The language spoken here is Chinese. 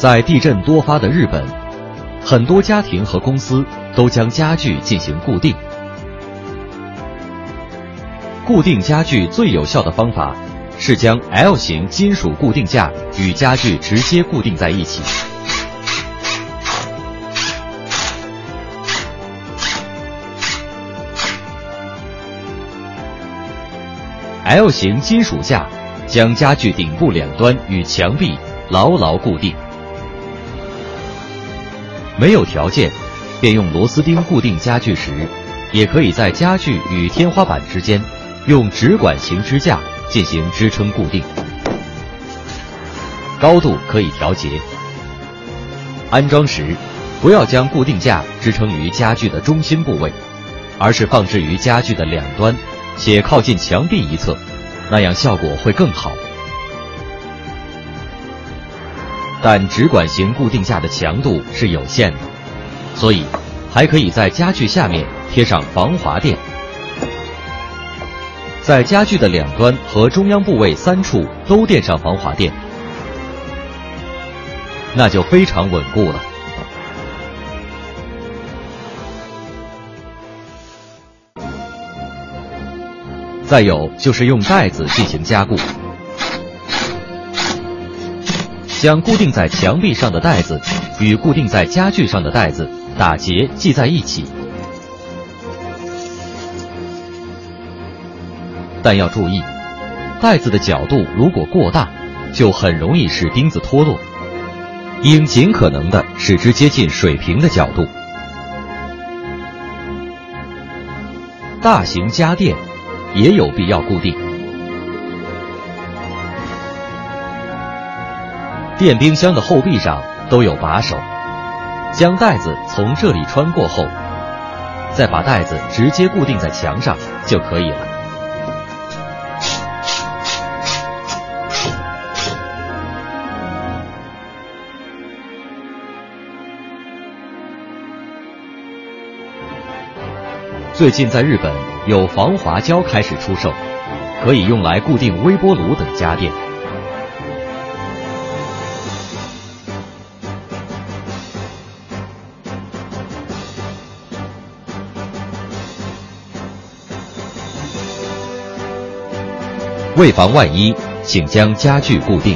在地震多发的日本，很多家庭和公司都将家具进行固定。固定家具最有效的方法是将 L 型金属固定架与家具直接固定在一起。L 型金属架将家具顶部两端与墙壁牢牢固定。没有条件，便用螺丝钉固定家具时，也可以在家具与天花板之间用直管型支架进行支撑固定，高度可以调节。安装时，不要将固定架支撑于家具的中心部位，而是放置于家具的两端。且靠近墙壁一侧，那样效果会更好。但直管型固定架的强度是有限的，所以还可以在家具下面贴上防滑垫，在家具的两端和中央部位三处都垫上防滑垫，那就非常稳固了。再有就是用带子进行加固，将固定在墙壁上的带子与固定在家具上的带子打结系在一起，但要注意，带子的角度如果过大，就很容易使钉子脱落，应尽可能的使之接近水平的角度。大型家电。也有必要固定。电冰箱的后壁上都有把手，将袋子从这里穿过后，再把袋子直接固定在墙上就可以了。最近在日本有防滑胶开始出售，可以用来固定微波炉等家电。为防万一，请将家具固定。